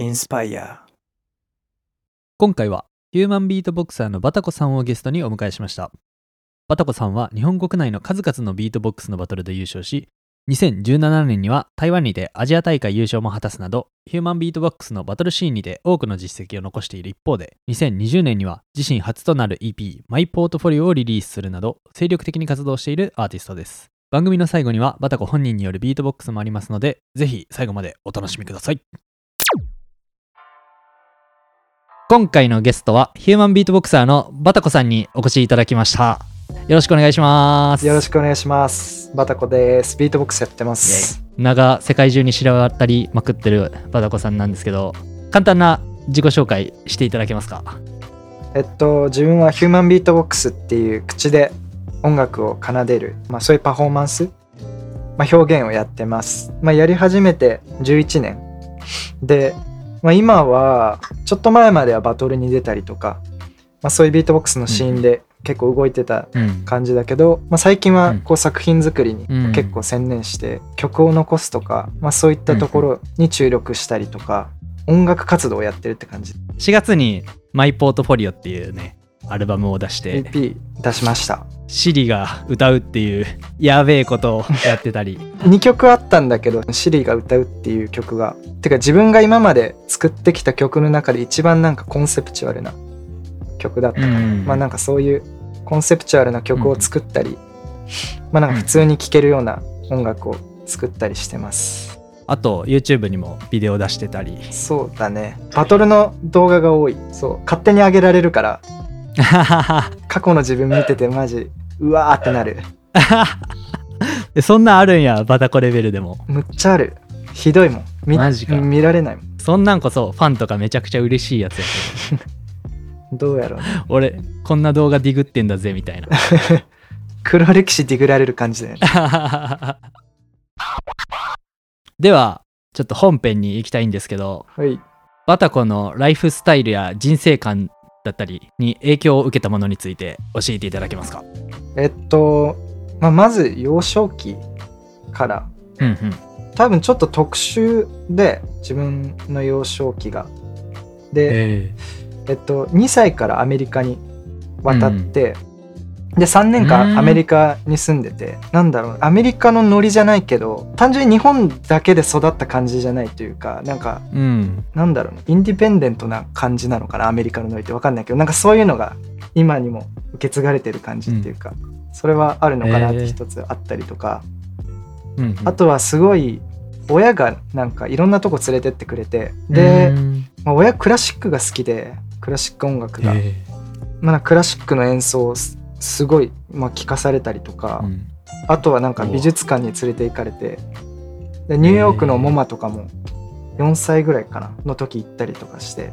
インスパイア。今回はヒューマンビートボクサーのバタコさんをゲストにお迎えしました。バタコさんは日本国内の数々のビートボックスのバトルで優勝し2017年には台湾にてアジア大会優勝も果たすなどヒューマンビートボックスのバトルシーンにて多くの実績を残している一方で2020年には自身初となる EP マイポートフォリオをリリースするなど精力的に活動しているアーティストです。番組の最後にはバタコ本人によるビートボックスもありますのでぜひ最後までお楽しみください。今回のゲストはヒューマンビートボクサーのバタコさんにお越しいただきました。よろしくお願いします。よろしくお願いします。バタコです。ビートボックスやってます。名が世界中に知ら渡りまくってるバタコさんなんですけど簡単な自己紹介していただけますか？えっと自分はヒューマンビートボックスっていう口で音楽を奏でる、まあ、そういうパフォーマンス、まあ、表現をやってます、まあ、やり始めて11年。で、まあ、今はちょっと前まではバトルに出たりとか、まあ、そういうビートボックスのシーンで結構動いてたうん感じだけど、まあ、最近はうん。こう作品作りにうん結構専念して曲を残すとか、まあ、そういったところに注力したりとか音楽活動をやってるって感じ。4月にマイポートフォリオっていうねアルバムを出して EP 出しました。シリが歌うっていうやべえことをやってたり。2曲あったんだけどシリが歌うっていう曲がてか自分が今まで作ってきた曲の中で一番なんかコンセプチュアルな曲だった。から、うん。まあなんかそういうコンセプチュアルな曲を作ったり、まあなんか普通に聴けるような音楽を作ったりしてます、あと YouTube にもビデオ出してたり。そうだね。バトルの動画が多い。そう。勝手に上げられるから 過去の自分見ててマジうわーってなる。そんなんあるんやバタコレベルでも。むっちゃある。ひどいもん。見マジか。見られないもん。そんなんこそファンとかめちゃくちゃ嬉しいやつやけど。どうやろうね。俺こんな動画ディグってんだぜみたいな。黒歴史ディグられる感じだよね。ではちょっと本編に行きたいんですけどはい。バタコのライフスタイルや人生観だったりに影響を受けたものについて教えていただけますか？えっと、まあ、まず幼少期からうんうん。多分ちょっと特殊で自分の幼少期が。で、ええ。っと、2歳からアメリカに渡って、で3年間アメリカに住んでてなんだろうアメリカのノリじゃないけど単純に日本だけで育った感じじゃないというかなんかうん。なんだろうなインディペンデントな感じなのかなアメリカのノリって分かんないけどなんかそういうのが今にも受け継がれてる感じっていうか、それはあるのかなって一つあったりとか、うんうん。あとはすごい親がなんかいろんなとこ連れてってくれてで、うん。まあ、親クラシックが好きでクラシック音楽が、えまあ、クラシックの演奏をすすごい、まあ、聞かされたりとか、えうん。あとはなんか美術館に連れて行かれてでニューヨークのモマとかも4歳ぐらいかなの時行ったりとかして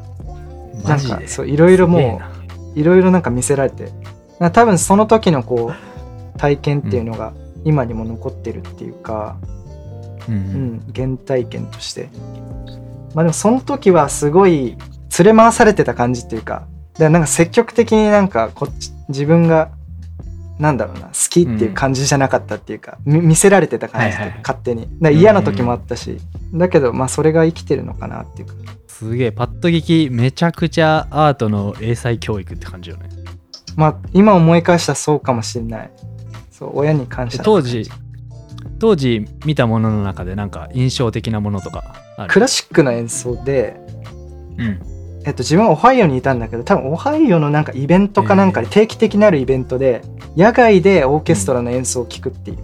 なんかそういろいろもういろいろなんか見せられて多分その時のこう体験っていうのが今にも残ってるっていうか、うんううんん、原体験として。まあでもその時はすごい連れ回されてた感じっていうかでなんか積極的になんかこっち自分がなんだろうな好きっていう感じじゃなかったっていうか、み見せられてた感じっていうかはいはい。勝手に。嫌な時もあったし、だけどまあそれが生きてるのかなっていうか。すげえパッと聞きめちゃくちゃアートの英才教育って感じよね。まあ今思い返したらそうかもしれない。そう親に感謝当時当時見たものの中でなんか印象的なものとかクラシックの演奏でうんえっと、自分はオハイオにいたんだけど多分オハイオのなんかイベントかなんかで定期的にあるイベントで野外でオーケストラの演奏を聴くっていう、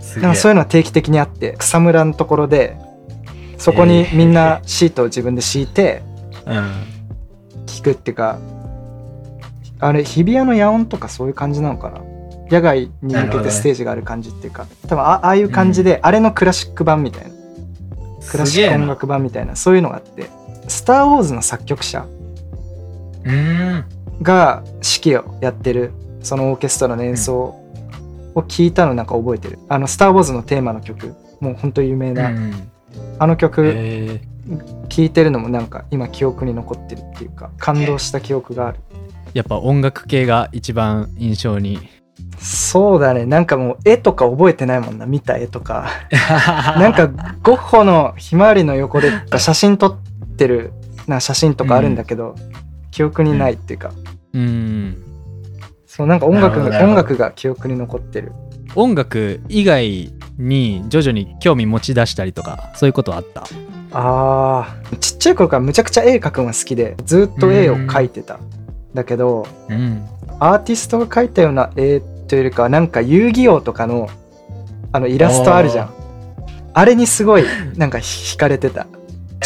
すなんかそういうのは定期的にあって草むらのところでそこにみんな シートを自分で敷いてうん。聴くっていうかあれ日比谷の野音とかそういう感じなのかな？野外に向けてステージがある感じっていうか、多分あああいう感じで、あれのクラシック版みたいな。クラシック音楽版みたいなそういうのがあって「スター・ウォーズ」の作曲者が指揮をやってるそのオーケストラの演奏を聞いたのなんか覚えてる。あの「スター・ウォーズ」のテーマの曲。もうほんと有名うんな、うん。あの曲え。聴いてるのもなんか今記憶に残ってるっていうか感動した記憶がある。ーやっぱ音楽系が一番印象に。そうだね。なんかもう絵とか覚えてないもんな。見た絵とか。なんかゴッホのひまわりの横で写真撮ってるな写真とかあるんだけど、記憶にないっていうか、うん。そうなんか音楽音楽が記憶に残ってる。音楽以外に徐々に興味持ち出したりとかそういうことはあった？あーちっちゃい頃からむちゃくちゃ絵描くのが好きでずっと絵を描いてた。だけどうん。アーティストが描いたような絵というよりかはなんか遊戯王とかのあのイラストあるじゃん。あれにすごいなんか惹かれてた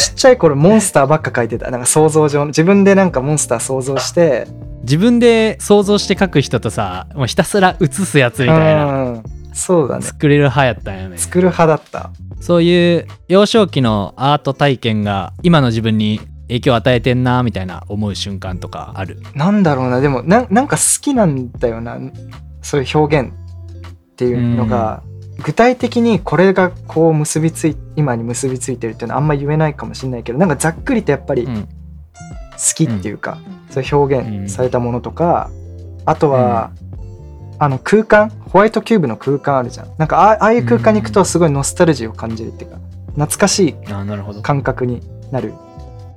ちっちゃい頃モンスターばっか描いてた。なんか想像上の。自分でなんかモンスター想像して。自分で想像して描く人とさもうひたすら写すやつみたいな。うん。そうだね。作れる派やったんよね。作る派だった。そういう幼少期のアート体験が今の自分に影響を与えてんなみたいな思う瞬間とかある？なんだろうな。でもななんか好きなんだよな。そういう表現っていうのが、具体的にこれがこう結びつい今に結びついてるっていうのはあんま言えないかもしれないけどなんかざっくりとやっぱり好うん。きっていうか、そういう表現されたものとか、あとは、あの空間ホワイトキューブの空間あるじゃん。なんかあああいう空間に行くとすごいノスタルジーを感じるっていうか懐かしい感覚になる、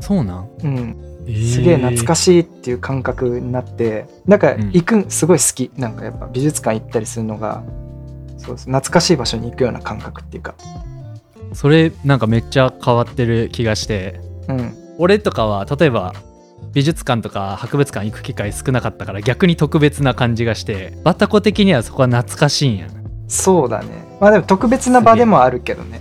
そうなん？うん、すげえ懐かしいっていう感覚になってなんかうん。行くんすごい好き。なんかやっぱ美術館行ったりするのがそうです。懐かしい場所に行くような感覚っていうか。それなんかめっちゃ変わってる気がして。うん。俺とかは例えば美術館とか博物館行く機会少なかったから逆に特別な感じがしてバタコ的にはそこは懐かしいんやそうだね。まあでも特別な場でもあるけどね。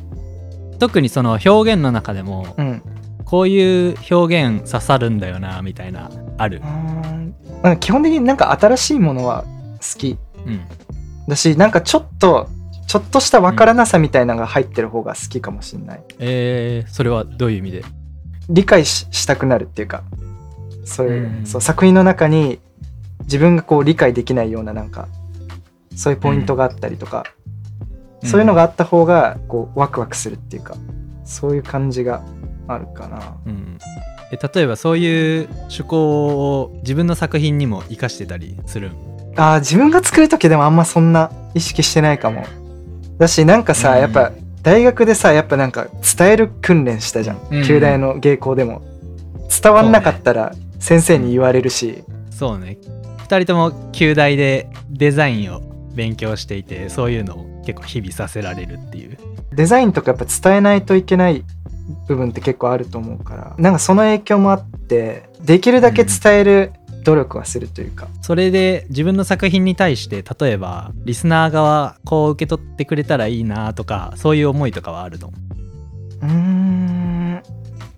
特にその表現の中でもうん。こういう表現刺さるんだよなみたいなある。基本的になんか新しいものは好き。うんだしなんかちょっとちょっとしたわからなさみたいなのが入ってる方が好きかもしれない。えー、それはどういう意味で？理解ししたくなるっていうかそういう,、うんそう作品の中に自分がこう理解できないようななんかそういうポイントがあったりとか、そういうのがあった方がこうワクワクするっていうかそういう感じがあるかな。うん、え例えばそういう趣向を自分の作品にも活かしてたりするん？あー自分が作る時でもあんまそんな意識してないかも。だしなんかさ、うん。やっぱ大学でさやっぱなんか伝える訓練したじゃん、うん。旧大の芸校でも。伝わんなかったら先生に言われるし、そうね。2人とも旧大でデザインを勉強していてそういうのを結構日々させられるっていう。デザインとかやっぱ伝えないといけない部分って結構あると思うからなんかその影響もあってできるだけ伝える努力はするというか、それで自分の作品に対して例えばリスナー側こう受け取ってくれたらいいなとかそういう思いとかはあるの？うーん。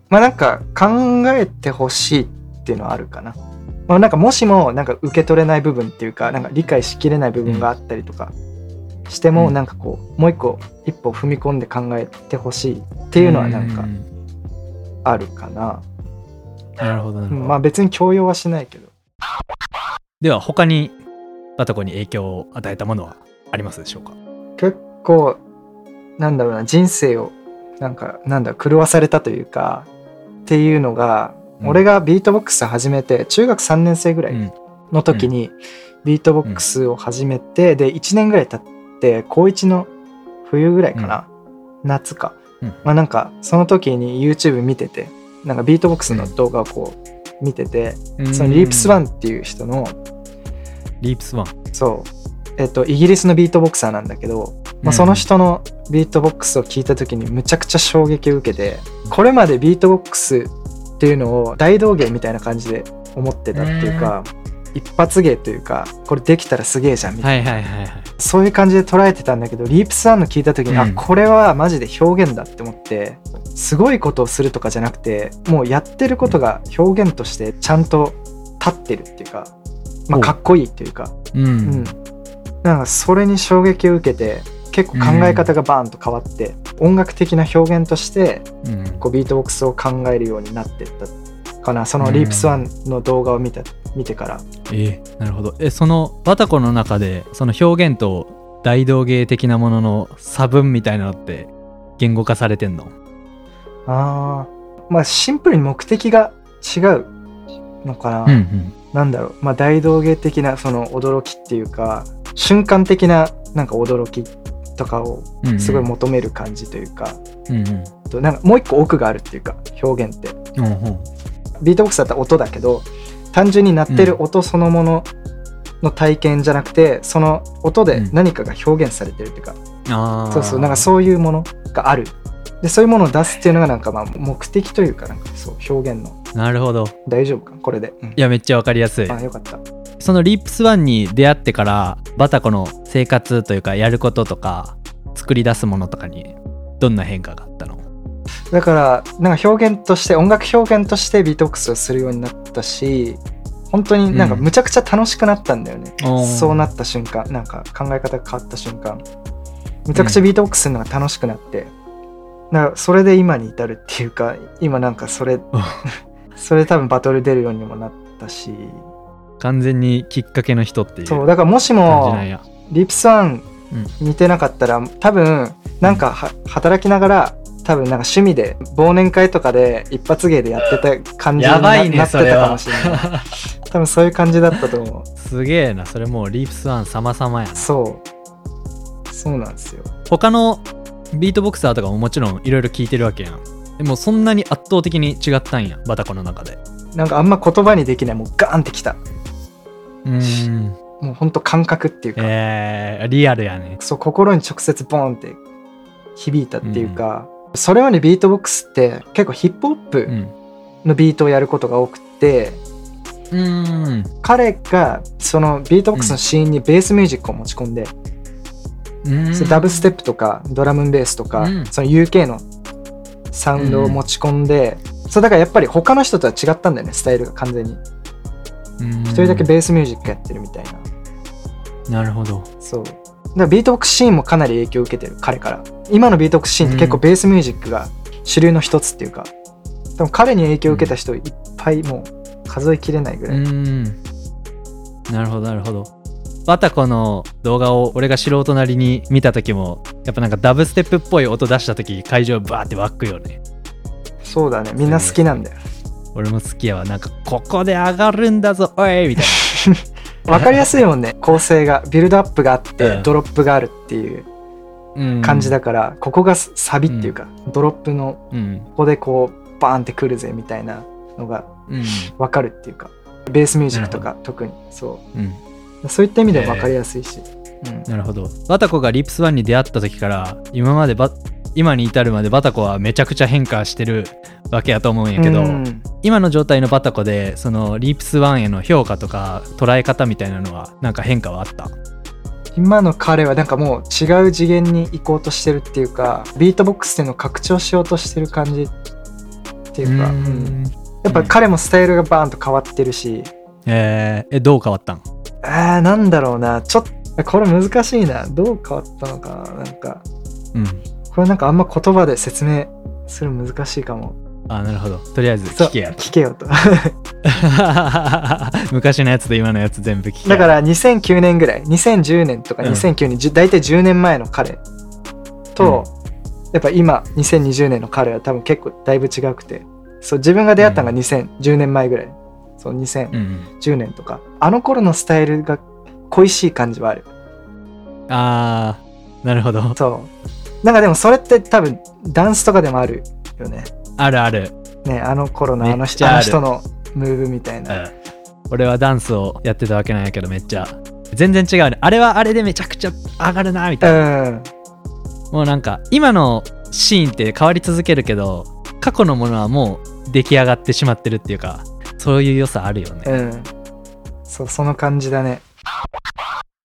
まあなんか考えてほしいっていうのはあるかな。まあなんかもしもなんか受け取れない部分っていうかなんか理解しきれない部分があったりとかしても、うん。なんかこうもう一個一歩踏み込んで考えてほしいっていうのはなんかうん。あるかな。なるほどなるほど、まあ別に強要はしないけど。では他にバタコに影響を与えたものはありますでしょうか？結構なんだろうな人生をなんかなんだ狂わされたというかっていうのが、うん。俺がビートボックス始めて中学3年生ぐらいうんの時にビートボックスを始めて、で1年ぐらい経って高1の冬ぐらいかな、夏か、うん。まあなんかその時に YouTube 見ててなんかビートボックスの動画をこう見てて、その Reeps Oneっていう人の Reeps One、そう。えっとイギリスのビートボクサーなんだけど、まあ、その人のビートボックスを聞いた時にむちゃくちゃ衝撃を受けてこれまでビートボックスっていうのを大道芸みたいな感じで思ってたっていうか、一発芸というかこれできたらすげえじゃんみたいな、はいはいはいはい。そういう感じで捉えてたんだけどリープスワンの聞いた時に、うん。あこれはマジで表現だって思ってすごいことをするとかじゃなくてもうやってることが表現としてちゃんと立ってるっていうか、まあ、おかっこいいっていうか。うん、うん、なんかそれに衝撃を受けて結構考え方がバーンと変わって、音楽的な表現としてうん。こうビートボックスを考えるようになってったかなそのリープスワンの動画を見た見てから。えーなるほど。えそのバタコの中でその表現と大道芸的なものの差分みたいなのって言語化されてんの？あー。まあシンプルに目的が違うのかな、うん。なんだろう。まあ大道芸的なその驚きっていうか瞬間的ななんか驚きとかをうんうん。すごい求める感じというか、うんうん。となんかもう一個奥があるっていうか表現って。うんうんビートボックスだったら音だけど単純に鳴ってる音そのものの体験じゃなくて、その音で何かが表現されてるっていうか、ああそうそうなんかそういうものがある。でそういうものを出すっていうのがなんかまあ目的というかなんかそう表現の。なるほど。大丈夫かこれで、うん。いやめっちゃわかりやすい。あよかった。そのリープスワンに出会ってからバタコの生活というかやることとか作り出すものとかにどんな変化があったの？だからなんか表現として音楽表現としてビートボックスをするようになったし本当になんかうん。むちゃくちゃ楽しくなったんだよね、おー。そうなった瞬間なんか考え方が変わった瞬間。むちゃくちゃビートボックスするのが楽しくなって、だからそれで今に至るっていうか今なんかそれ それで多分バトル出るようにもなったし。完全にきっかけの人っていうそうだからもしもリップスワンうん。似てなかったら多分なんかは働きながら多分なんか趣味で忘年会とかで一発芸でやってた感じになねなってたかもしれない。多分そういう感じだったと思う。すげえなそれもうリープスワン様々やな。そう。そうなんですよ。他のビートボクサーとかももちろんいろいろ聞いてるわけやん。でもそんなに圧倒的に違ったんやバタコの中で。なんかあんま言葉にできないもうガーンってきた。うーん。もうほんと感覚っていうか、えー、リアルやね。そう心に直接ボーンって響いたっていうか、それまでビートボックスって結構ヒップホッうプん。のビートをやることが多くて、うーん。彼がそのビートボックスのシーンにベースミュージックを持ち込んで、うん。ダブステップとかドラムンベースとか、うん。その UK のサウンドを持ち込んで、そうだからやっぱり他の人とは違ったんだよねスタイルが完全に。一人だけベースミュージックやってるみたいな。なるほど。そうだからビートボックスシーンもかなり影響を受けてる彼から。今のビートボックスシーンって結構ベースミュージックが主流の一つっていうかでも彼に影響を受けた人いっぱいもう数えきれないぐうらい、ーん。なるほどなるほど。バタコの動画を俺が素人なりに見た時もやっぱなんかダブステップっぽい音出した時会場バーって湧くよね。そうだね。みんな好きなんだよ。俺も好きやわ。なんかここで上がるんだぞおいみたい わかりやすいもんね。構成が。ビルドアップがあって、うん。ドロップがあるっていう感じだから、ここがサビっていうか、ドロップのうん。ここでこうバーンってくるぜみたいなのがうん。わかるっていうか。ベースミュージックとか特に。そう。ん。うそういった意味ではわかりやすいし、うん。なるほど。バタコが Reeps One に出会った時から今までバ今に至るまでバタコはめちゃくちゃ変化してるわけやと思うんやけど、うん。今の状態のバタコでその Reeps One への評価とか捉え方みたいなのはなんか変化はあった？今の彼はなんかもう違う次元に行こうとしてるっていうかビートボックスっていうのを拡張しようとしてる感じっていうか、うん。やっぱ彼もスタイルがバーンと変わってるし、えーえどう変わったん？あーなんだろうな。ちょっとこれ難しいな。どう変わったのかな。なんか。うんこれなんかあんま言葉で説明するの難しいかも。あなるほど。とりあえずそう聞けや聞けよと。昔のやつと今のやつ全部聞けだから2009年ぐらい2010年とかうん。2009年、じゅ大体10年前の彼と、やっぱ今2020年の彼は多分結構だいぶ違くて。そう自分が出会ったのが2010年前ぐらい、そう2010うん年とか、あの頃のスタイルが恋しい感じはある。あーなるほど。そうなんかでもそれって多分ダンスとかでもあるよね。あるある、ねあの頃のあの人あの人のムーブみたいな、うん、俺はダンスをやってたわけなんやけどめっちゃ。全然違うね。あれはあれでめちゃくちゃ上がるなみたいな。うん。もうなんか今のシーンって変わり続けるけど過去のものはもう出来上がってしまってるっていうかそういう良さあるよね、うん。そうその感じだね。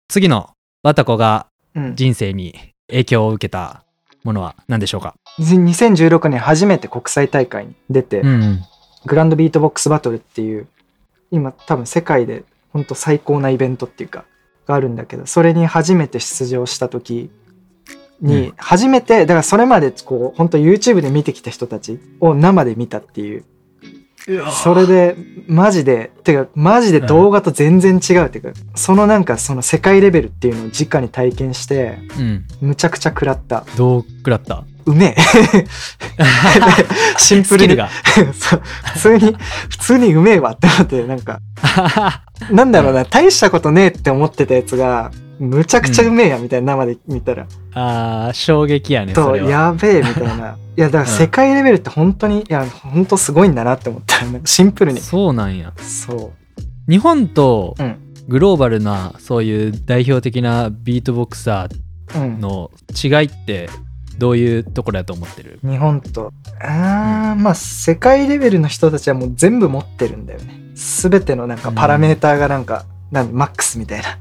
次のバタコがうん。人生に影響を受けたものは何でしょうか？2016年初めて国際大会に出て、んグランドビートボックスバトルっていう今多分世界で本当最高なイベントっていうかがあるんだけどそれに初めて出場した時うにん。初めてだからそれまでこう本当 YouTube で見てきた人たちを生で見たっていうそれでマジでてかマジで動画と全然違うっていうかそのなんかその世界レベルっていうのを直に体験してうん。むちゃくちゃ食らった。どう食らった？うめえ。シンプルに。普通に普通にうめえわって思ってなんか。なんだろうな大したことねえって思ってたやつがむちゃくちゃうめえやみたいな生で見たら、あー衝撃やねそとれは。やべえみたいな。いやだから世界レベルって本当にいや本当すごいんだなって思ったシンプルに。そうなんや。そ日本とうん。グローバルなそういう代表的なビートボクサーう、うん、の違いってどういうところやと思ってる？日本と。あーまあ世界レベルの人たちはもう全部持ってるんだよね。全てのなんかパラメーターがなんか、なんマックスみたいな。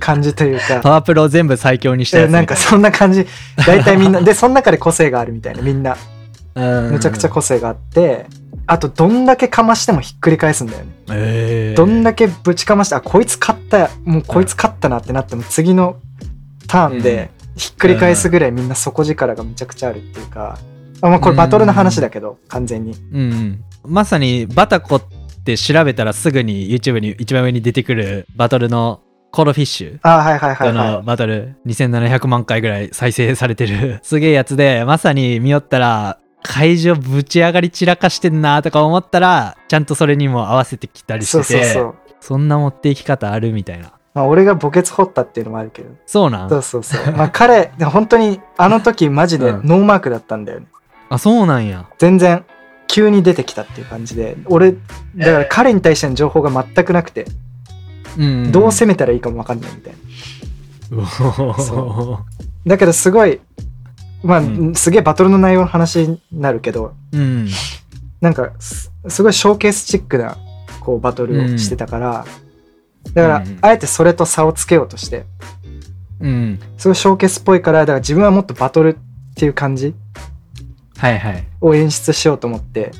感じというか。パワープロを全部最強にしたやつ。みたえないんかそんな感じ。大体みんな でその中で個性があるみたいなみんな。うん。むちゃくちゃ個性があってあとどんだけかましてもひっくり返すんだよね。えー。どんだけぶちかましてあこいつ勝ったもうこいつ勝ったなってなっても次のターンでひっくり返すぐらいみんな底力がむちゃくちゃあるっていうか。あまあこれバトルの話だけど完全に。うん。うん。まさにバタコって調べたらすぐに YouTube に一番上に出てくるバトルのコールフィッシュ。あはいはいはいあのはバトル2700万回ぐらい再生されてる。すげえやつでまさに見よったら会場ぶち上がり散らかしてんなとか思ったらちゃんとそれにも合わせてきたりいしててそうそうそう。そんな持っていき方あるみたいな。まあ俺が墓穴掘ったっていうのもあるけど。そうなん？そうそうそう。まあ彼本当にあの時マジでうん。ノーマークだったんだよね。あそうなんや。全然急に出てきたっていう感じで俺だから彼に対しての情報が全くなくてうん。どう攻めたらいいかも分かんないみたいな。だけどすごいまあ、うん。すげえバトルの内容の話になるけどうん。なんかすすごいショーケースチックなこうバトルをしてたから、だから、うん。あえてそれと差をつけようとしてうん。すごいショーケースっぽいからだから自分はもっとバトルっていう感じはいはい。を演出しようと思って。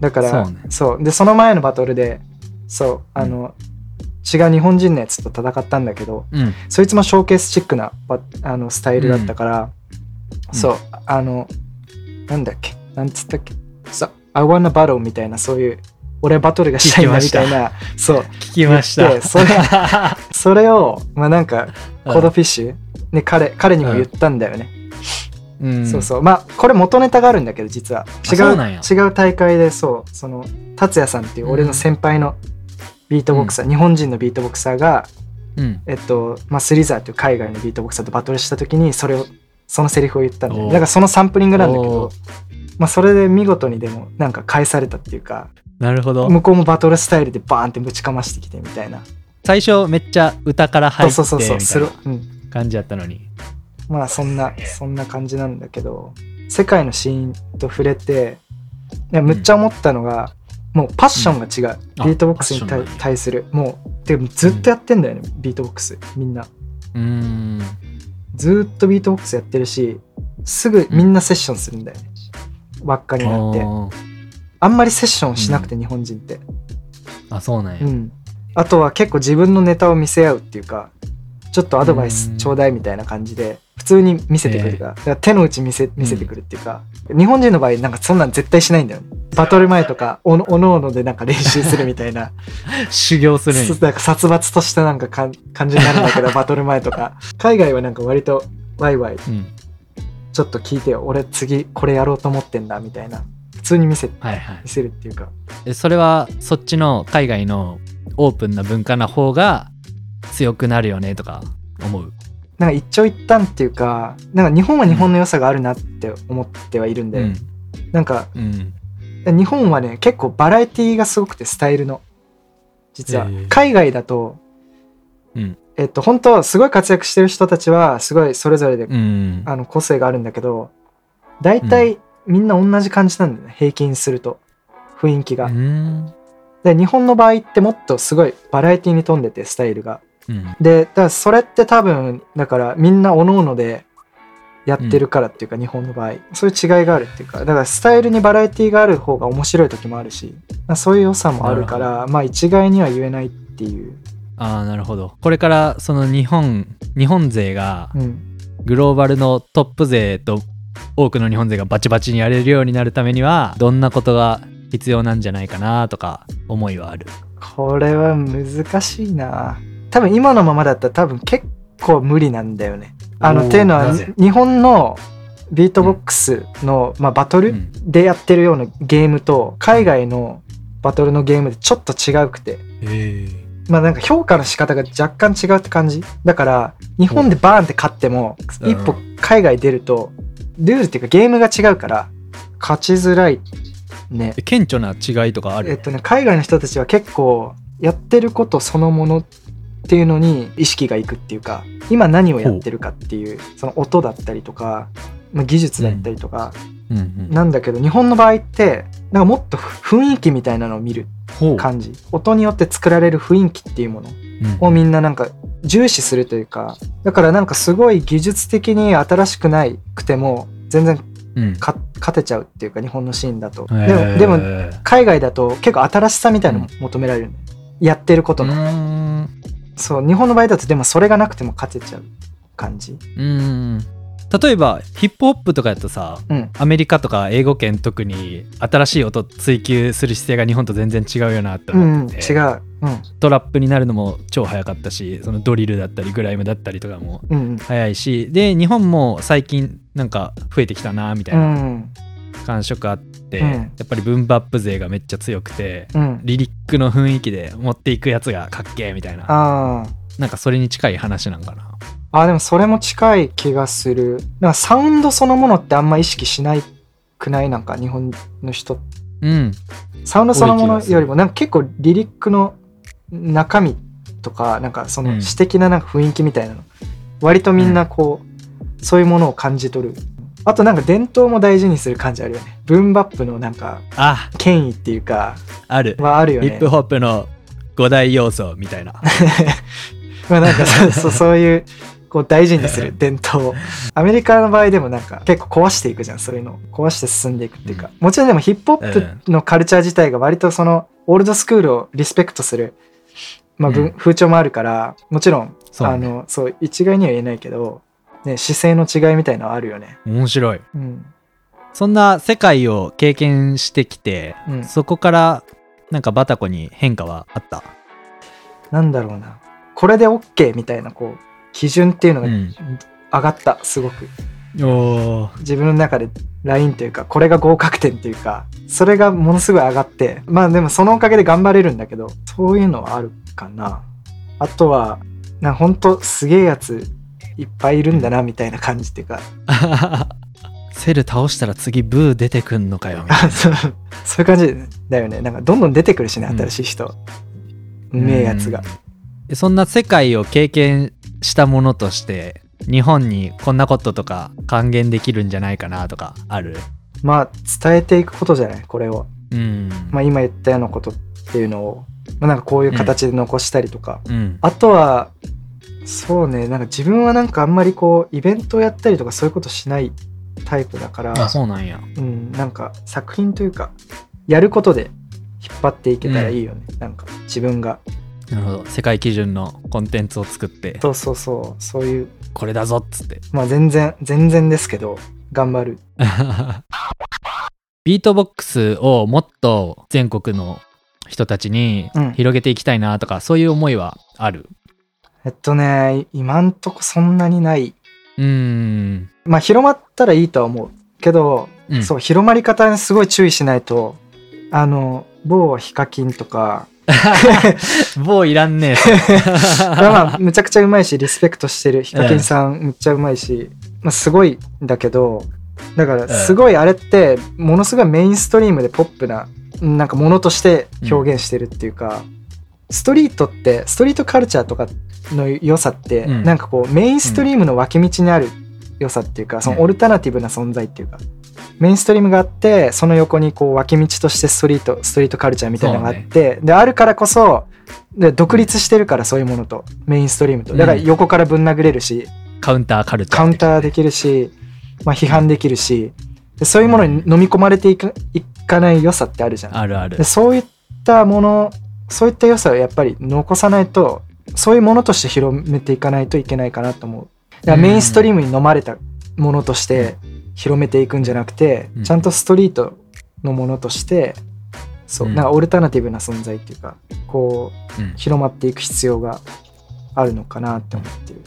だからそうね。そう。でその前のバトルでそうあの、違う日本人のやつと戦ったんだけどうん。そいつもショーケースチックなバあのスタイルだったから、うん。そうあのなんだっけ？なんつったっけ？そう I wanna battle みたいなそういう俺はバトルがしたいなみたいなそう。聞きました。それ それをまあなんかコードフィッシュ、ね、彼彼にも言ったんだよね、うん。そうそう。まあこれ元ネタがあるんだけど実は。違そう違う大会でそう。その達也さんっていう俺の先輩のビートボクサー、日本人のビートボクサーがうん。えっとまあスリザーっていう海外のビートボクサーとバトルした時にそれをそのセリフを言ったんだよ。だからそのサンプリングなんだけおどー。まあそれで見事にでもなんか返されたっていうかなるほど。向こうもバトルスタイルでバーンってぶちかましてきてみたいな。最初めっちゃ歌から入ってそう。する、うん、感じやったのにまあそんなそんな感じなんだけど世界のシーンと触れていやむっちゃ思ったのが、もうパッションが違う、あビートボックスに対対する。もうでもずっとやってんだよね、ビートボックス。みんな。うーん。ずーっとビートボックスやってるしすぐみんなセッションするんだよね、輪っかになって。あんまりセッションしなくて、日本人って。あそうなんや。うん。あとは結構自分のネタを見せ合うっていうかちょっとアドバイスうん。ちょうだいみたいな感じで普通に見せてくるから,、手の内見せ見せてくるっていうか、日本人の場合なんかそんなん絶対しないんだよ。ねバトル前とか おのおのおのでなんか練習するみたいな。修行するなんか殺伐としたなんかかん感じになるんだけど バトル前とか。海外はなんか割とワイワイうん。ちょっと聞いてよ。俺次これやろうと思ってんだみたいな。普通に見せはいはい。見せるっていうか。えそれはそっちの海外のオープンな文化の方が強くなるよねとか思う。なんか一長一短っていうかなんか日本は日本の良さがあるなって思ってはいるんで、うん。なんかうん。日本はね結構バラエティがすごくてスタイルの。実は、海外だとうん。えっと本当はすごい活躍してる人たちはすごいそれぞれで、うん。あの個性があるんだけど大体みんな同じ感じなんだよね平均すると雰囲気が、うん。で日本の場合ってもっとすごいバラエティに富んでてスタイルがうん。でだからそれって多分だからみんな各々でやってるからっていうか、日本の場合。そういう違いがあるっていうか。だからスタイルにバラエティがある方が面白い時もあるしまあそういう良さもあるからまあ一概には言えないっていう、ああなるほど。これからその日本日本勢がうん、グローバルのトップ勢と多くの日本勢がバチバチにやれるようになるためにはどんなことが必要なんじゃないかなとか思いはある？これは難しいな多分今のままだったら多分結構無理なんだよね。あのっていうのは日本のビートボックスの、まあ、バトルうん。でやってるようなゲームと海外のバトルのゲームでちょっと違うくて。えまあなんか評価の仕方が若干違うって感じ？だから日本でバーンって勝ってもうん。一歩海外出るとルールっていうかゲームが違うから勝ちづらいね。え顕著な違いとかある、えっとね海外の人たちは結構やってることそのものっていうのに意識がいくっていうか今何をやってるかっていうその音だったりとか、まあ、技術だったりとか、うん。うんなんだけど日本の場合ってなんかもっと雰囲気みたいなのを見る感じ。音によって作られる雰囲気っていうものうん。をみんななんか重視するというかだからなんかすごい技術的に新しくないくても全然うん。か勝てちゃうっていうか日本のシーンだと、へでもーでも海外だと結構新しさみたいなのも求められる。んだよやってることうの、ーんそう日本の場合だとでもそれがなくても勝てちゃう感じ。うん例えばヒップホップとかやとさうん。アメリカとか英語圏特に新しい音追求する姿勢が日本と全然違うよなってうん、うん、思ってて、違う。うん。トラップになるのも超早かったしそのドリルだったりグライムだったりとかもうんうん。早いしで日本も最近なんか増えてきたなみたいうなん感触あって、うん。やっぱりブンバップ勢がめっちゃ強くてうん。リリックの雰囲気で持っていくやつがかっけえみたいな。なんかそれに近い話なんかな。あでもそれも近い気がする。なんかサウンドそのものってあんま意識しないくない？なんか日本の人。うん。サウンドそのものよりもなんか結構リリックの中身とかなんかそのうん。詩的ななんか雰囲気みたいなの、割とみんなこう、そういうものを感じ取るあとなんか伝統も大事にする感じあるよね。ブンバップのなんかあ。権威っていうかある。はあるよね。ヒップホップの5大要素みたいな。まあなんかそう そういうこう大事にする伝統を。アメリカの場合でもなんか結構壊していくじゃんそういうのを。壊して進んでいくっていうか、もちろんでもヒップホップのカルチャー自体が割とそのオールドスクールをリスペクトする、まあ文うん。風潮もあるからもちろんそうね。あのそう一概には言えないけど、ね、姿勢の違いみたいのはあるよね。面白い。うん。そんな世界を経験してきて、うん。そこからなんかバタコに変化はあった？なんだろうな。これで OK みたいなこう基準っていうのがうん。上がったすごく。自分の中でラインというかこれが合格点というかそれがものすごい上がってまあでもそのおかげで頑張れるんだけどそういうのはあるかな。あとはなほんとすげえやついっぱいいるんだなみたいな感じっていうか。セル倒したら次ブー出てくんのかよみたいあそう。そういう感じだよね。なんかどんどん出てくるしねうん。新しい人、うなめえやつが。うんそんな世界を経験したものとして日本にこんなこととか還元できるんじゃないかなとかある？まあ伝えていくことじゃないこれを、うん。まあ、今言ったようなことっていうのを、まあ、なんかこういう形で残したりとか、うん。あとはそうね。なんか自分はなんかあんまりこうイベントをやったりとかそういうことしないタイプだからあそうなんや。うん、なんか作品というかやることで引っ張っていけたらいいよね、なんか自分が。なるほど。世界基準のコンテンツを作って。そうそうそう。そういう。これだぞっつって。まあ全然全然ですけど頑張る。ビートボックスをもっと全国の人たちにうん。広げていきたいなとか、そういう思いはある？えっとね今んとこそんなにない。うーん。まあ広まったらいいとは思う。けど、うん。そう広まり方にすごい注意しないとあの某ヒカキンとか。某いらんねえ まあむちゃくちゃうまいしリスペクトしてる。ヒカキンさんむっちゃうまいし、まあ、すごいんだけどだからすごいあれってものすごいメインストリームでポップななんかものとして表現してるっていうか、ストリートってストリートカルチャーとかの良さって、うん。なんかこうメインストリームの脇道にある良さっていうか、そのオルタナティブな存在っていうかメインストリームがあってその横にこう脇道としてストリートストリートカルチャーみたいなのがあって、であるからこそで独立してるからそういうものとメインストリームと。だから横からぶん殴れるし、カウンターカルチャーカウンターできるし、まあ、批判できるしでそういうものに飲み込まれていくいかない良さってあるじゃん。あるある。でそういったものそういった良さをやっぱり残さないとそういうものとして広めていかないといけないかなと思う。だからメインストリームに飲まれたものとして広めていくんじゃなくて、うんちゃんとストリートのものとしてそう、うんなんかオルタナティブな存在っていうかこううん広まっていく必要があるのかなって思ってる。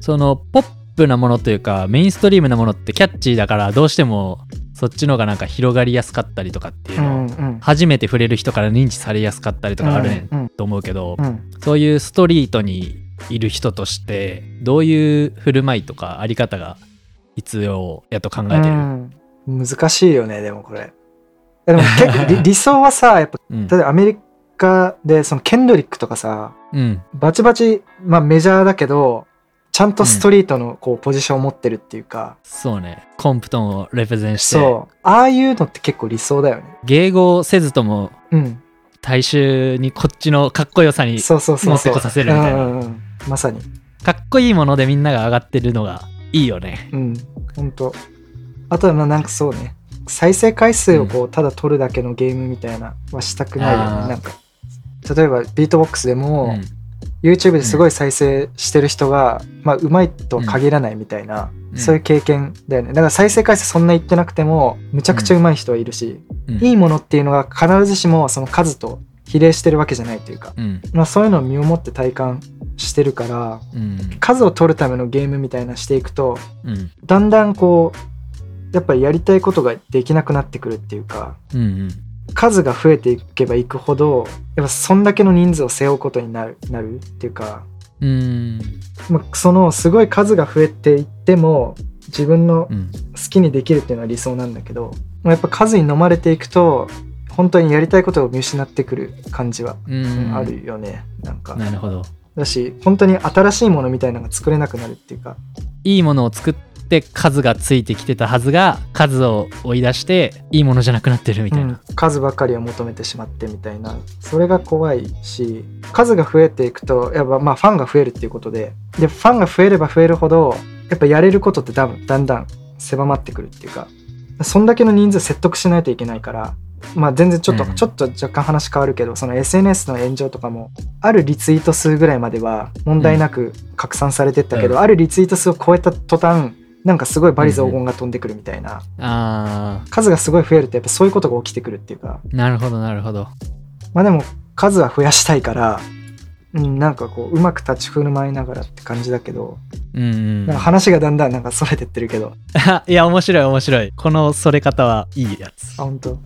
そのポップなものというかメインストリームなものってキャッチーだからどうしてもそっちの方がなんか広がりやすかったりとかっていううの、んうん。初めて触れる人から認知されやすかったりとかあるねと思うけど、うんそういうストリートにいる人としてどういう振る舞いとかあり方が必要やと考えてる、うん。難しいよねでもこれ。でも結構理 理想はさやっぱうん。例えばアメリカでそのケンドリックとかさうん。バチバチ、まあ、メジャーだけどちゃんとストリートのこうポジションを持ってるっていうか、そうね。コンプトンをレプゼンして。そう。ああいうのって結構理想だよね。迎合せずともうん。大衆にこっちのかっこよさにそうそうそうそう。持ってこさせるみたいな。うんうんうん。まさに。かっこいいものでみんなが上がってるのがいいよね。うん。本当あとはまあなんかそうね。再生回数をこうただ取るだけのゲームみたいなはしたくないよね、あー。なんか。例えばビートボックスでも、うん YouTube ですごい再生してる人が、まあうまいとは限らないみたいな、うん。そういう経験だよね。だから再生回数そんな言ってなくてもむちゃくちゃうまい人はいるし、うん。いいものっていうのが必ずしもその数と比例してるわけじゃないというか、うん。まあ、そういうのを身をもって体感してるからうん。数を取るためのゲームみたいなしていくとうん。だんだんこうやっぱりやりたいことができなくなってくるっていうかうん数が増えていけばいくほどやっぱそんだけの人数を背負うことになるなるっていうか、うん。まあ、そのすごい数が増えていっても自分のうん。好きにできるっていうのは理想なんだけど、まあやっぱ数に飲まれていくと本当にやりたいことを見失ってくる感じは、ううんん。あるよねなんか。なるほど。だし本当に新しいものみたいなのが作れなくなるっていうか。いいものを作って数がついてきてたはずが数を追い出していいものじゃなくなってるみたいな、うん。数ばかりを求めてしまってみたいな。それが怖いし数が増えていくとやっぱまあファンが増えるっていうことで。でファンが増えれば増えるほどやっぱやれることってだだんだん狭まってくるっていうか。そんだけの人数説得しないといけないからまあ全然ちょっと、うん。ちょっと若干話変わるけどその SNS の炎上とかもあるリツイート数ぐらいまでは問題なく拡散されてったけど、うん。あるリツイート数を超えた途端なんかすごいバリ雑言が飛んでくるみたいな、あ数がすごい増えるとやっぱそういうことが起きてくるっていうか。ーなるほどなるほど。まあでも数は増やしたいから、うん、なんかこううまく立ち振る舞いながらって感じだけど、うんうん。なんか話がだんだんなんかそれてってるけど。いや面白い面白い。このそれ方はいいやつ。あ本当。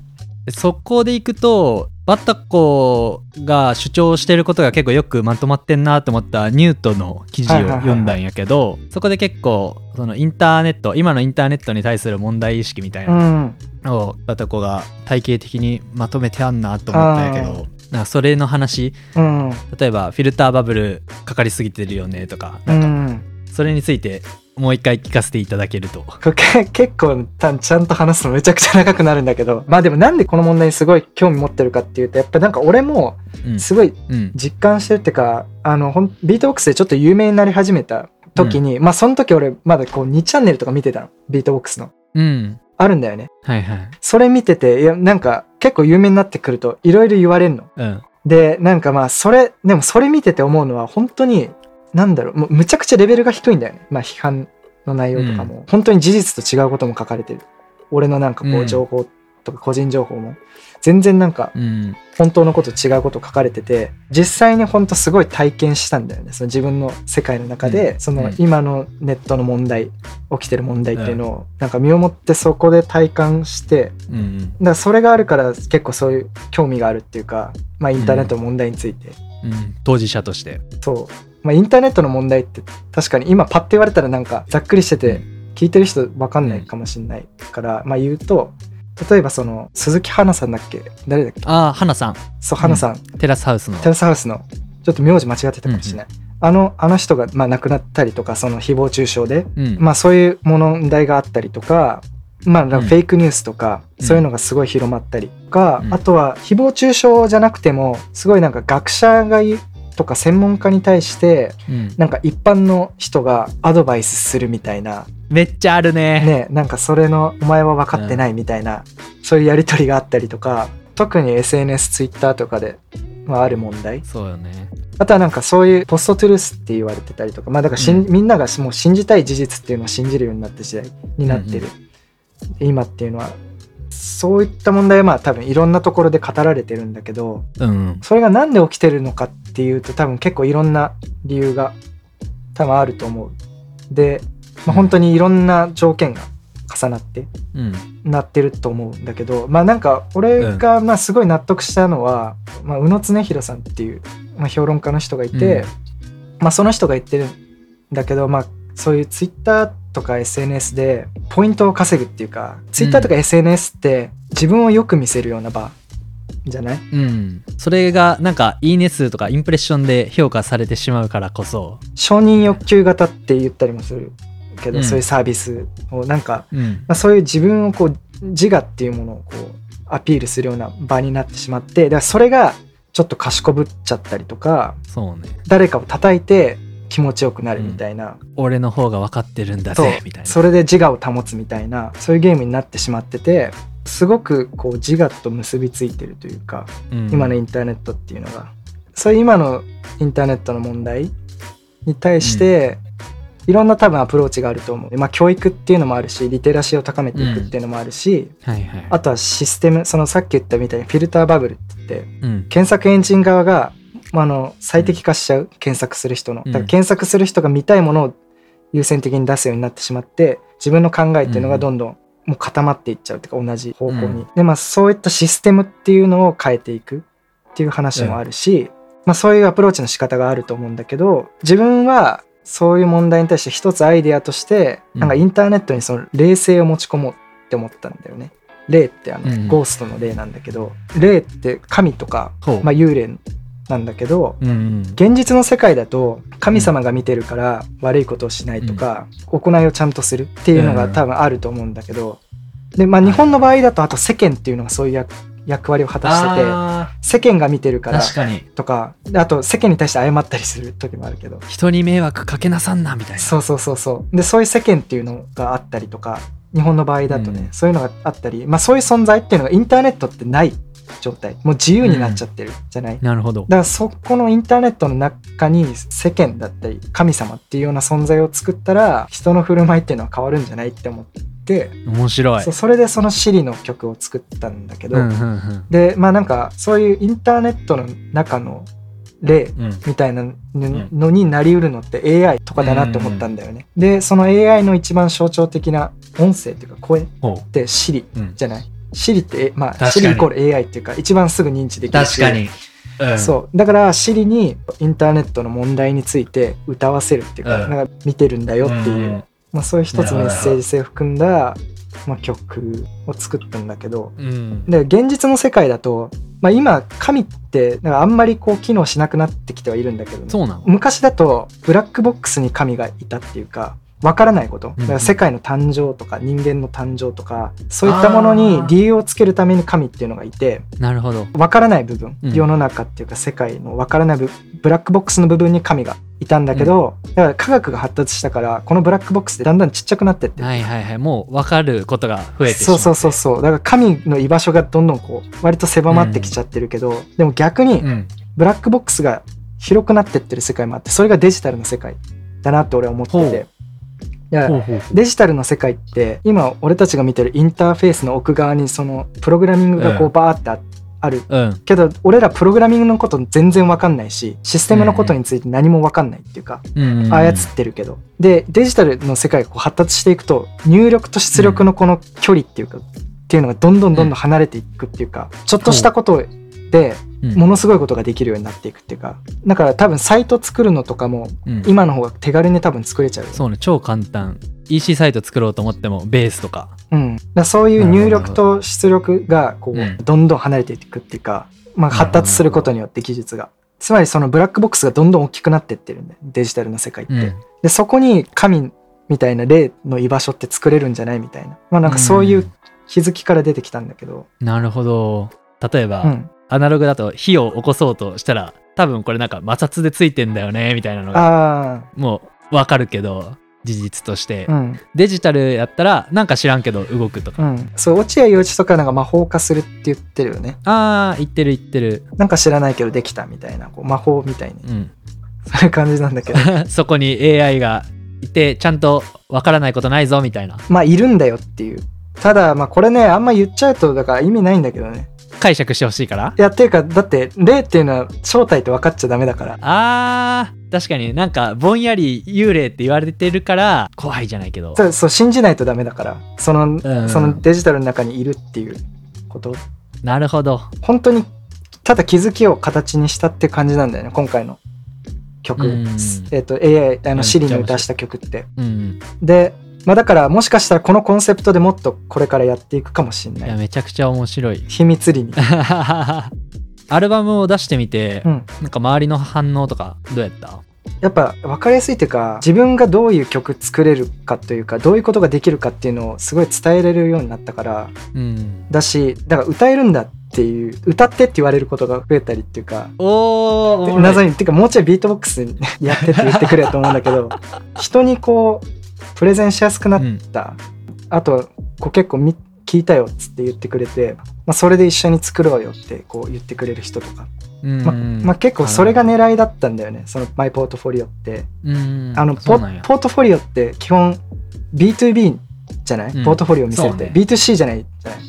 そこでいくとバッタコが主張してることが結構よくまとまってんなと思ったニュートの記事を読んだんやけどそこで結構そのインターネット今のインターネットに対する問題意識みたいうなん。のをバッタコが体系的にまとめてあんなと思ったんやけどなそれの話。うん。例えばフィルターバブルかかりすぎてるよねとかうなんかん。それについてもう一回聞かせていただけると。これけ結構たちゃんと話すのめちゃくちゃ長くなるんだけど。まあでもなんでこの問題にすごい興味持ってるかっていうとやっぱなんか俺もうん。すごいうん。実感してるっていうかあのほんビートボックスでちょっと有名になり始めた時に、まあその時俺まだこう2チャンネルとか見てたのビートボックスの。うん。あるんだよね。はいはい。それ見てていやなんか結構有名になってくるといろいろ言われるの。うん。でなんかまあそれでもそれ見てて思うのは本当になんだろうもうむちゃくちゃレベルが低いんだよね。まあ批判の内容とかも、本当に事実と違うことも書かれてる。俺のなんかこううん。情報とか個人情報も。全然なんかうん。本当のこと違うこと書かれてて実際に本当すごい体験したんだよね。その自分の世界の中で、うん。そうのん。今のネットの問題起きてる問題っていうのを、なんか身をもってそこで体感してうんうん。だからそれがあるから結構そういう興味があるっていうか、まあ、インターネットの問題について、うん。当事者として。そう、まあ、インターネットの問題って確かに今パッて言われたらなんかざっくりしてて聞いてる人分かんないかもしれないから、まあ言うと例えばその鈴木花さんだっけ？誰だっけ？ああ花さん。そう花さん、テラスハウスの。テラスハウスの。ちょっと名字間違ってたかもしれない、あのあの人がまあ亡くなったりとかその誹謗中傷でうん。まあそういう問題があったりとか、まあ、うん。フェイクニュースとか、うん。そういうのがすごい広まったりとか、うん。あとは誹謗中傷じゃなくてもすごいなんか学者がとか専門家に対してうん。なんか一般の人がアドバイスするみたいな。めっちゃあるね。ねなんかそれのお前は分かってないみたいな、そういうやり取りがあったりとか特に SNS ツイッターとかで、まあ、ある問題。そうよね。あとはなんかそういうポストトゥルースって言われてたりとかまあだからしん、うん。みんながもう信じたい事実っていうのを信じるようになった時代になってる、今っていうのはそういった問題はまあ多分いろんなところで語られてるんだけどうん。それがなんで起きてるのかっていうと多分結構いろんな理由が多分あると思う。でまあ、本当にいろんな条件が重なってうん。なってると思うんだけどまあなんか俺がまあすごい納得したのは、まあ、宇野恒弘さんっていう、まあ、評論家の人がいて、まあ、その人が言ってるんだけど、まあ、そういうツイッターとか SNS でポイントを稼ぐっていうかツイッターとか SNS って自分をよく見せるような場じゃない？うん。それがなんかいいね数とかインプレッションで評価されてしまうからこそ。承認欲求型って言ったりもするけど、うん。そういうサービスをなんか、うん。まあ、そういう自分をこう自我っていうものをこうアピールするような場になってしまってだからそれがちょっと賢ぶっちゃったりとかそうね。誰かを叩いて気持ちよくなるみたいな、俺の方が分かってるんだぜみたいな。それで自我を保つみたいなそういうゲームになってしまっててすごくこう自我と結びついてるというか、うん。今のインターネットっていうのが。そういう今のインターネットの問題に対して、いろんな多分アプローチがあると思う、まあ、教育っていうのもあるしリテラシーを高めていくっていうのもあるし、はいはい。あとはシステムそのさっき言ったみたいにフィルターバブルって言ってうん。検索エンジン側が、まあ、あの最適化しちゃう検索する人の。だから検索する人が見たいものを優先的に出すようになってしまって自分の考えっていうのがどんどんもう固まっていっちゃうっていうか同じ方向に、うん。でまあそういったシステムっていうのを変えていくっていう話もあるし、まあ、そういうアプローチの仕方があると思うんだけど自分はそういう問題に対して一つアイデアとしてうん。なんかインターネットにその冷静を持ち込もうって思ったんだよね。霊ってあの、うん。ゴーストの霊なんだけど霊って神とか、まあ、幽霊なんだけどうんうん。現実の世界だと神様が見てるから悪いことをしないとか、行いをちゃんとするっていうのが多分あると思うんだけど、でまあ日本の場合だとあと世間っていうのがそういう役役割を果たしててあ世間が見てるからとかであと世間に対して謝ったりする時もあるけど。人に迷惑かけなさんなみたいな。そうそうそうそう。でそういう世間っていうのがあったりとか日本の場合だとね、うん。そういうのがあったりまあそういう存在っていうのがインターネットってない状態。もう自由になっちゃってるじゃない、なるほど。だからそこのインターネットの中に世間だったり神様っていうような存在を作ったら人の振る舞いっていうのは変わるんじゃないって思って、面白い。それでそのシリの曲を作ったんだけど、うんうんうん。でまあなんかそういうインターネットの中の例うん。みたいなのになりうるのって AI とかだなって思ったんだよね。でその AI の一番象徴的な音声っていうか声っほてシリううんじゃない？シリってえまあシリイコール AI っていうか一番すぐ認知できる。し確かに。うん。そう。だからシリにインターネットの問題について歌わせるっていうか,、うん。なんか見てるんだよっていう、うん。まあ、そういう一つメッセージ性を含んだ、まあ、曲を作ったんだけど。うん。で現実の世界だと、まあ、今神ってなんかあんまりこう機能しなくなってきてはいるんだけどね、そうなの？昔だとブラックボックスに神がいたっていうかわからないこと。だから世界の誕生とか人間の誕生とかそういったものに理由をつけるために神っていうのがいてなるほど。わからない部分、うん。世の中っていうか世界のわからない部ブラックボックスの部分に神がいたんだけど、だから科学が発達したからこのブラックボックスってだんだんちっちゃくなってって。るはいはいはい。もう分かることが増えてそうそうそうそう。だから神の居場所がどんどんこう割と狭まってきちゃってるけど、でも逆にうん。ブラックボックスが広くなってってる世界もあってそれがデジタルの世界だなって俺は思っててデジタルの世界って今俺たちが見てるインターフェースの奥側にそのプログラミングがこううバーってあある。うん。けど俺らプログラミングのこと全然わかんないしシステムのことについて何もわかんないっていうか、うん操ってるけど。でデジタルの世界がこう発達していくと入力と出力のこの距離っていうか、っていうのがどんどんどんどん離れていくっていうか、ちょっとしたことでうん。ものすごいことができるようになっていくっていうかだから多分サイト作るのとかもうん。今の方が手軽に多分作れちゃうよ、そうね超簡単。EC サイト作ろうと思ってもベースとか。うん、だそういう入力と出力がこうんうどんどん離れていくっていうか、まあ、発達することによって技術が。つまりそのブラックボックスがどんどん大きくなってってるんだよデジタルの世界って、うん。でそこに神みたいな霊の居場所って作れるんじゃないみたいな。まあなんかそういう気づきから出てきたんだけど、なるほど。例えば、うん、アナログだと火を起こそうとしたら多分これなんか摩擦でついてんだよねみたいなのがあもう分かるけど事実として、あうん。デジタルやったらなんか知らんけど動くとか、うん。そう落合陽一とかなんか魔法化するって言ってるよね。ああ言ってる言ってる。なんか知らないけどできたみたいなこう魔法みたいに。うん。そういう感じなんだけど。そこに AI がいてちゃんと分からないことないぞみたいな。まあいるんだよっていう。ただまあこれねあんま言っちゃうとだから意味ないんだけどね解釈してほしいから。いやっていうかだって霊っていうのは正体って分かっちゃダメだから。あー確かに。なんかぼんやり幽霊って言われてるから怖いじゃないけど。そうそう信じないとダメだから。その,、んそのデジタルの中にいるっていうこと。なるほど。本当にただ気づきを形にしたって感じなんだよね今回の曲、うん。えっ、と AI あのめっちゃ Siri 面白いの出した曲って。うん。で、まあ、だからもしかしたらこのコンセプトでもっとこれからやっていくかもしれい。やないめちゃくちゃ面白い。秘密裏に、アルバムを出してみて、うん、なんか周りの反応とかどうやった？やっぱ分かりやすいっていうか自分がどういう曲作れるかというかどういうことができるかっていうのをすごい伝えれるようになったからうん。だしだから歌えるんだっていう歌ってって言われることが増えたりっていうかおー謎にっていうかもうちょいビートボックスやってって言ってくれと思うんだけど 人にこうプレゼンしやすくなった、あとこう結構み聞いたよっつって言ってくれて、まあ、それで一緒に作ろうよってこう言ってくれる人とか、うんままあ、結構それが狙いだったんだよね。そのマイポートフォリオって。うんあのポートフォリオって基本 B2B じゃない、うん。ポートフォリオを見せるって、ね。B2C じゃないじゃない。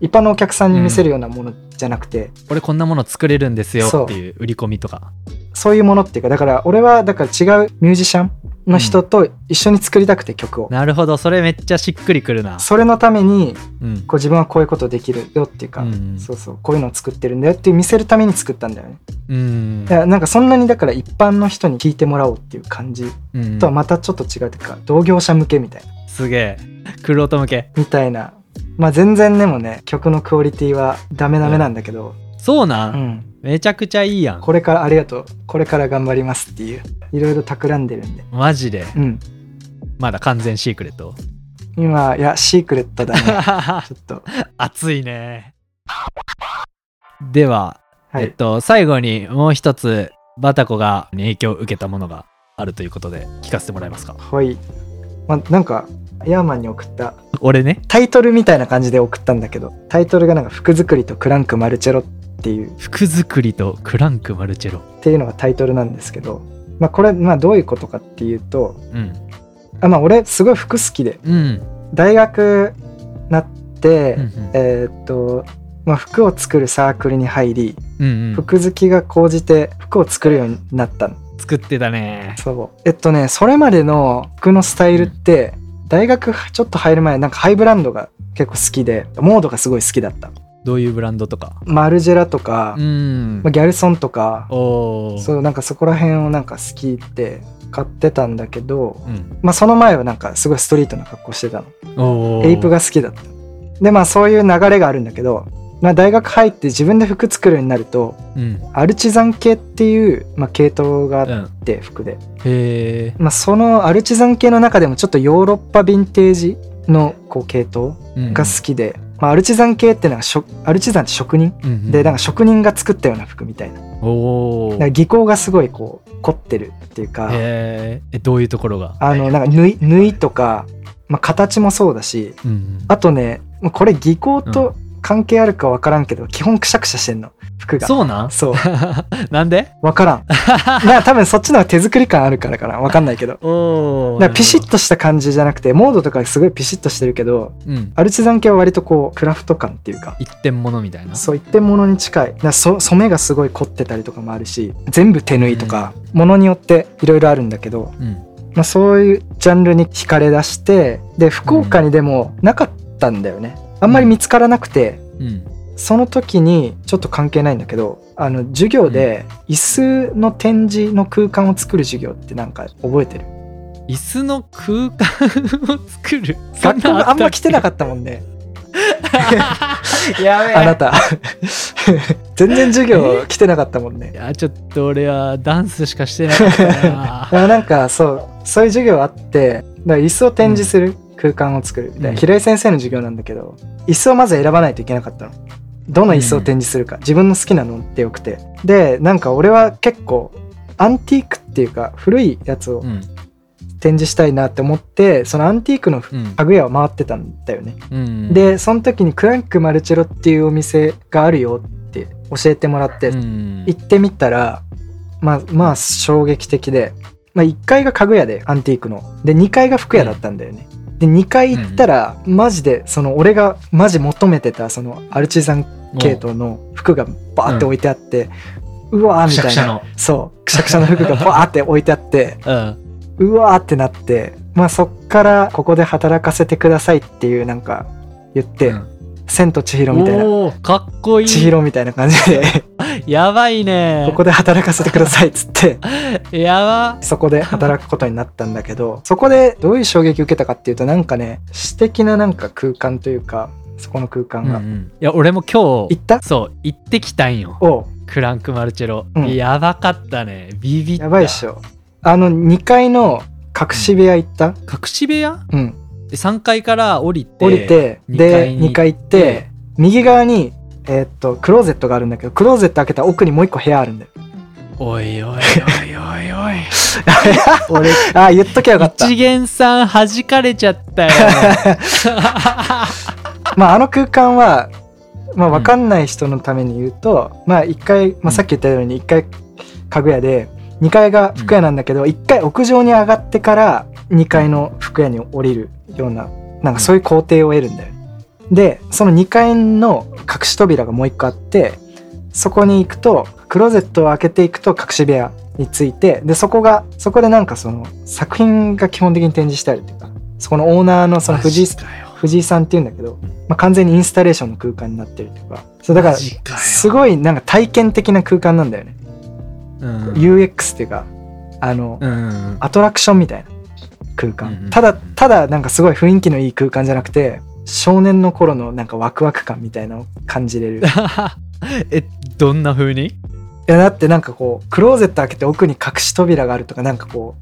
一般のお客さんに見せるようなものじゃなくて、俺こんなもの作れるんですよっていう売り込みとか。そういうものっていうかだから俺はだから違うミュージシャンの人と一緒に作りたくて曲を、なるほど。それめっちゃしっくりくるな。それのためにうん。こう自分はこういうことできるよっていうか、うんそうそうこういうのを作ってるんだよっていう見せるために作ったんだよね、うん。なんかそんなにだから一般の人に聞いてもらおうっていう感じうんとはまたちょっと違うというか同業者向けみたいな。すげえ。クロート向け。みたいな。まあ全然でもね曲のクオリティはダメダメなんだけど、そうな、うんん、めちゃくちゃいいやん。これからありがとう。これから頑張りますっていう。いろいろ企んでるんで。マジで？うん。まだ完全シークレット？今いやシークレットだね。ちょっと。熱いね。では、はい、えっと最後にもう一つバタコが影響を受けたものがあるということで聞かせてもらえますか？はい、まあ、なんかヤーマンに送った。俺ね。タイトルみたいな感じで送ったんだけどタイトルがなんか服作りとクランクマルチェロっていう。服作りとクランクマルチェロ。っていうのがタイトルなんですけどまあこれまあどういうことかっていうとうん。あまあ俺すごい服好きでうん。大学なって、うんうん。えーっと、まあ、服を作るサークルに入りうんうん。服好きが高じて服を作るようになったの。作ってたね。そう。えっとねそれまでの服のスタイルって、大学ちょっと入る前なんかハイブランドが結構好きでモードがすごい好きだったどういうブランドとか？マルジェラとか、うん。まあ、ギャルソンとかそうなんかそこら辺をなんか好きで買ってたんだけど、うん。まあ、その前はなんかすごいストリートな格好してたの。エイプが好きだった。でまあそういう流れがあるんだけど、まあ、大学入って自分で服作るようになるとうん。アルチザン系っていう、まあ、系統がうんあって服で、まあ、そのアルチザン系の中でもちょっとヨーロッパヴィンテージのこう系統が好きで、まあ、アルチザン系ってのはしょアルチザンって職人？でなんか職人が作ったような服みたいな。おおだから技巧がすごいこう凝ってるっていうか。えどういうところが？あのなんか縫い縫いとか、まあ、形もそうだし。うんあとねもうこれ技巧と関係あるか分からんけど、基本くしゃくしゃしてんの。服が。そうなん？そう。なんで？分からん。な多分そっちの方が手作り感あるからかな。分かんないけど。だピシッとした感じじゃなくてモードとかすごいピシッとしてるけどうん。アルチザン系は割とこうクラフト感っていうか一点物みたいな？そう一点物に近い。だそ染めがすごい凝ってたりとかもあるし全部手縫いとか、ものによっていろいろあるんだけど、うん。まあ、そういうジャンルに惹かれ出してで福岡にでもなかったんだよね、あんまり見つからなくてうん。その時にちょっと関係ないんだけどあの授業で椅子の展示の空間を作る授業ってなんか覚えてる？椅子の空間を作る？学校あんま来てなかっったもんね。た やべえ。あなた。全然授業来てなかったもんね。いやちょっと俺はダンスしかしてなかったな。あなんかそうそういう授業あってだから椅子を展示する空間を作るみたいな、うん。平井先生の授業なんだけど椅子をまず選ばないといけなかったの。どの椅子を展示するか、自分の好きなのってよくて。でなんか俺は結構アンティークっていうか古いやつをうん。展示したいなって思ってそのアンティークのうん。家具屋を回ってたんだよね、うんでその時にクランクマルチェロっていうお店があるよって教えてもらって、うん行ってみたらまあまあ衝撃的で、まあ、1階が家具屋でアンティークの。で2階が服屋だったんだよね、で2階行ったらマジでその俺がマジ求めてたそのアルチザン系統の服がバーって置いてあって、うわーみたいな。くしゃくしゃの。そう。くしゃくしゃの服が バーって置いてあってうわーってなってまあそっからここで働かせてくださいっていうなんか言って、うん。千と千尋みたいな。かっこいい。千尋みたいな感じで やばいね。ここで働かせてくださいっつって。やば。そこで働くことになったんだけどそこでどういう衝撃を受けたかっていうとなんかね詩的ななんか空間というかそこの空間が、うんうん。いや俺も今日行った？そう行ってきたんよ。クランクマルチェロ、うん。やばかったね。ビビった。やばいっしょ。あの2階の隠し部屋行った？隠し部屋？うん。で3階から降りて降りて二で階に2階行って右側にえーっとクローゼットがあるんだけどクローゼット開けた奥にもう一個部屋あるんだよ。おいおいおいおいおい。俺あ言っときゃよかった。一元さん弾かれちゃったよ。まああの空間はまあ分かんない人のために言うと、まあ1階、まあ、さっき言ったように1階家具屋で2階が服屋なんだけど、1階屋上に上がってから2階の服屋に降りるようななんかそういう工程を得るんだよ。でその2階の隠し扉がもう1個あってそこに行くとクローゼットを開けていくと隠し部屋についてでそこがそこでなんかその作品が基本的に展示してあるっていうかそこのオーナーのその藤井藤井さんっていうんだけど、まあ、完全にインスタレーションの空間になってるとか。そうだからすごいなんか体験的な空間なんだよね、うん。UX っていうかあの、うんうん。アトラクションみたいな空間、うんうん。ただただなんかすごい雰囲気のいい空間じゃなくて少年の頃のなんかワクワク感みたいなのを感じれる。い えどんな風に？やだってなんかこうクローゼット開けて奥に隠し扉があるとかなんかこ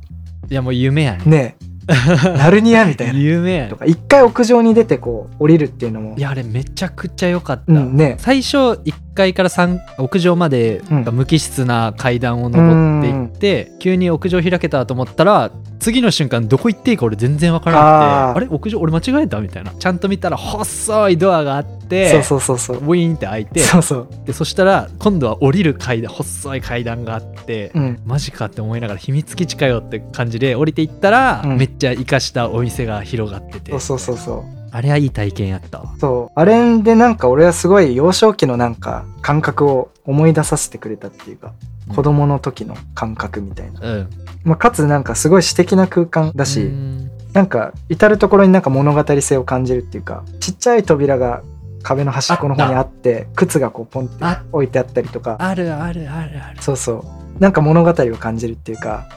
いやもう夢やね。うねえ ナルニアみたいな。夢やね。とか一回屋上に出てこう降りるっていうのも。いやあれめちゃくちゃ良かった、うんね。最初1階から3屋上までうん無機質な階段を登っていって、急に屋上開けたと思ったら次の瞬間どこ行っていいか俺全然わからなくてあれ屋上俺間違えたみたいな。ちゃんと見たら細いドアがあってそうそうそうそう。ウィーンって開いてそうそう。でそしたら今度は降りる階段細い階段があって、うん。マジかって思いながら秘密基地かよって感じで降りていったら、うん。めっちゃ生かしたお店が広がってて。そうそうそうそう。あれはいい体験やったわ。そう。あれでなんか俺はすごい幼少期のなんか感覚を思い出させてくれたっていうか子供の時の感覚みたいな、うん。まあ、かつなんかすごい詩的な空間だし、うん。なんか至る所になんか物語性を感じるっていうかちっちゃい扉が壁の端っこの方にあって靴がこうポンってあ置いてあったりとか。あるあるあるある。そうそう。なんか物語を感じるっていうか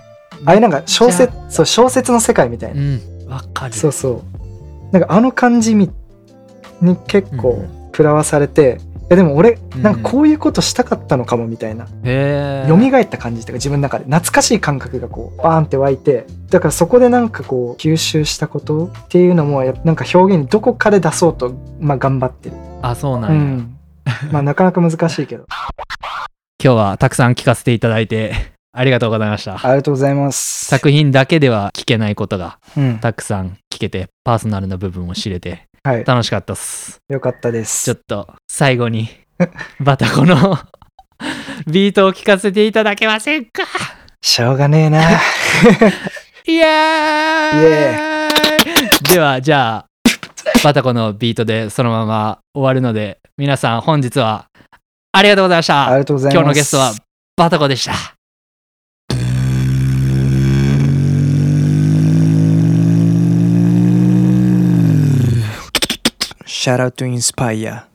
あれなんか小説そう小説の世界みたいな、うん。わかる。そうそう。なんかあの感じみに結構食らわされて、いやでも俺うん。なんかこういうことしたかったのかもみたいな、へえ蘇った感じとか自分の中で。懐かしい感覚がこうバーンって湧いて。だからそこでなんかこう吸収したことっていうのもなんか表現にどこかで出そうと、まあ、頑張ってる、あそうなや、うんん、まあなかなか難しいけど。今日はたくさん聞かせていただいてありがとうございました。ありがとうございます。作品だけでは聞けないことがうん。たくさん聞けてパーソナルな部分を知れてはい。楽しかったっす。よかったです。ちょっと最後に バタコの ビートを聞かせていただけませんか？しょうがねえな。イエーイ！ではじゃあバタコのビートでそのまま終わるので皆さん本日はありがとうございました。ありがとうございます。今日のゲストはバタコでした。Shout out to Inspire